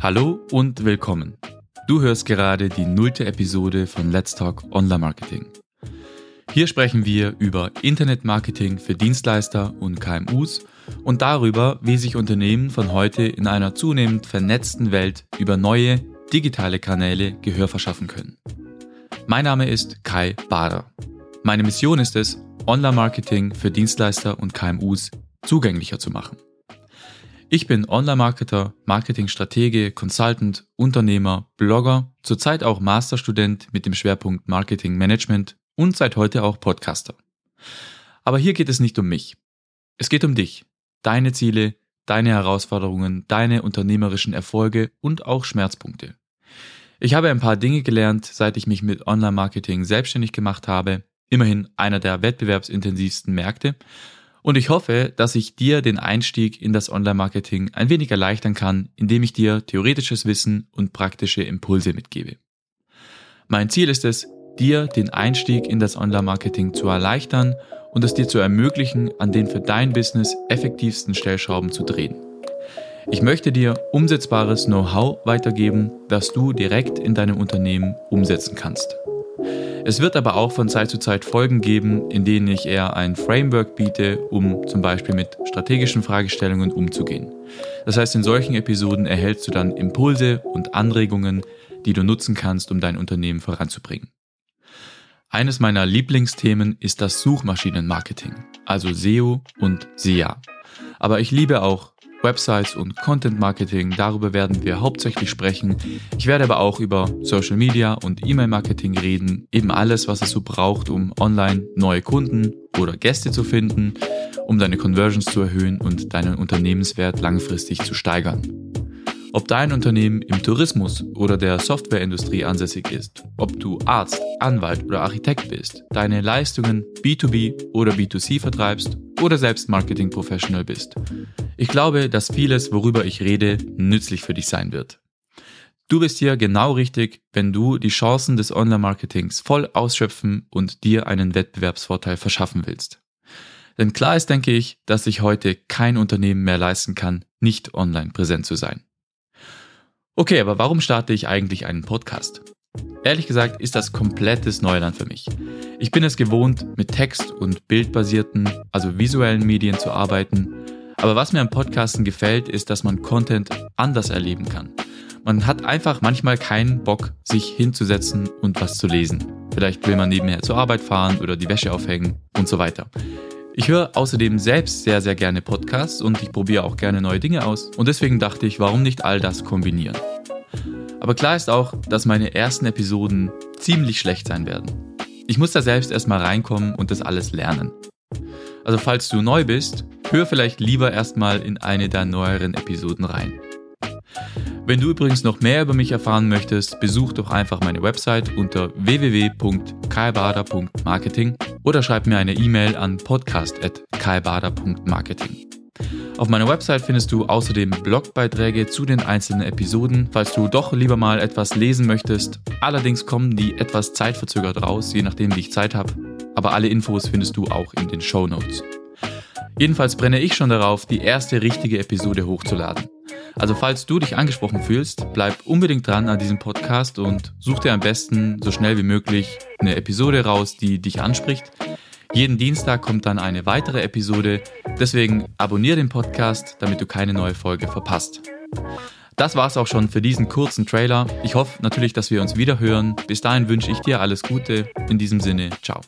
Hallo und willkommen. Du hörst gerade die nullte Episode von Let's Talk Online Marketing. Hier sprechen wir über Internetmarketing für Dienstleister und KMUs und darüber, wie sich Unternehmen von heute in einer zunehmend vernetzten Welt über neue digitale Kanäle Gehör verschaffen können. Mein Name ist Kai Bader. Meine Mission ist es, Online-Marketing für Dienstleister und KMUs zugänglicher zu machen. Ich bin Online-Marketer, Marketingstratege, Consultant, Unternehmer, Blogger, zurzeit auch Masterstudent mit dem Schwerpunkt Marketing Management und seit heute auch Podcaster. Aber hier geht es nicht um mich. Es geht um dich, deine Ziele, deine Herausforderungen, deine unternehmerischen Erfolge und auch Schmerzpunkte. Ich habe ein paar Dinge gelernt, seit ich mich mit Online-Marketing selbstständig gemacht habe, immerhin einer der wettbewerbsintensivsten Märkte, und ich hoffe, dass ich dir den Einstieg in das Online-Marketing ein wenig erleichtern kann, indem ich dir theoretisches Wissen und praktische Impulse mitgebe. Mein Ziel ist es, dir den Einstieg in das Online-Marketing zu erleichtern und es dir zu ermöglichen, an den für dein Business effektivsten Stellschrauben zu drehen. Ich möchte dir umsetzbares Know-how weitergeben, das du direkt in deinem Unternehmen umsetzen kannst. Es wird aber auch von Zeit zu Zeit Folgen geben, in denen ich eher ein Framework biete, um zum Beispiel mit strategischen Fragestellungen umzugehen. Das heißt, in solchen Episoden erhältst du dann Impulse und Anregungen, die du nutzen kannst, um dein Unternehmen voranzubringen. Eines meiner Lieblingsthemen ist das Suchmaschinenmarketing, also SEO und SEA. Aber ich liebe auch Websites und Content Marketing, darüber werden wir hauptsächlich sprechen. Ich werde aber auch über Social Media und E-Mail Marketing reden, eben alles, was es so braucht, um online neue Kunden oder Gäste zu finden, um deine Conversions zu erhöhen und deinen Unternehmenswert langfristig zu steigern. Ob dein Unternehmen im Tourismus oder der Softwareindustrie ansässig ist, ob du Arzt, Anwalt oder Architekt bist, deine Leistungen B2B oder B2C vertreibst oder selbst Marketing Professional bist. Ich glaube, dass vieles, worüber ich rede, nützlich für dich sein wird. Du bist hier genau richtig, wenn du die Chancen des Online-Marketings voll ausschöpfen und dir einen Wettbewerbsvorteil verschaffen willst. Denn klar ist, denke ich, dass sich heute kein Unternehmen mehr leisten kann, nicht online präsent zu sein. Okay, aber warum starte ich eigentlich einen Podcast? Ehrlich gesagt ist das komplettes Neuland für mich. Ich bin es gewohnt, mit Text- und bildbasierten, also visuellen Medien zu arbeiten. Aber was mir am Podcasten gefällt, ist, dass man Content anders erleben kann. Man hat einfach manchmal keinen Bock, sich hinzusetzen und was zu lesen. Vielleicht will man nebenher zur Arbeit fahren oder die Wäsche aufhängen und so weiter. Ich höre außerdem selbst sehr, sehr gerne Podcasts und ich probiere auch gerne neue Dinge aus. Und deswegen dachte ich, warum nicht all das kombinieren? Aber klar ist auch, dass meine ersten Episoden ziemlich schlecht sein werden. Ich muss da selbst erstmal reinkommen und das alles lernen. Also falls du neu bist, hör vielleicht lieber erstmal in eine der neueren Episoden rein. Wenn du übrigens noch mehr über mich erfahren möchtest, besuch doch einfach meine Website unter www.kaibada.marketing oder schreib mir eine E-Mail an podcast.kaibada.marketing. Auf meiner Website findest du außerdem Blogbeiträge zu den einzelnen Episoden, falls du doch lieber mal etwas lesen möchtest. Allerdings kommen die etwas zeitverzögert raus, je nachdem wie ich Zeit habe. Aber alle Infos findest du auch in den Show Notes. Jedenfalls brenne ich schon darauf, die erste richtige Episode hochzuladen. Also falls du dich angesprochen fühlst, bleib unbedingt dran an diesem Podcast und such dir am besten so schnell wie möglich eine Episode raus, die dich anspricht. Jeden Dienstag kommt dann eine weitere Episode, deswegen abonniere den Podcast, damit du keine neue Folge verpasst. Das war's auch schon für diesen kurzen Trailer. Ich hoffe natürlich, dass wir uns wieder hören. Bis dahin wünsche ich dir alles Gute. In diesem Sinne, ciao.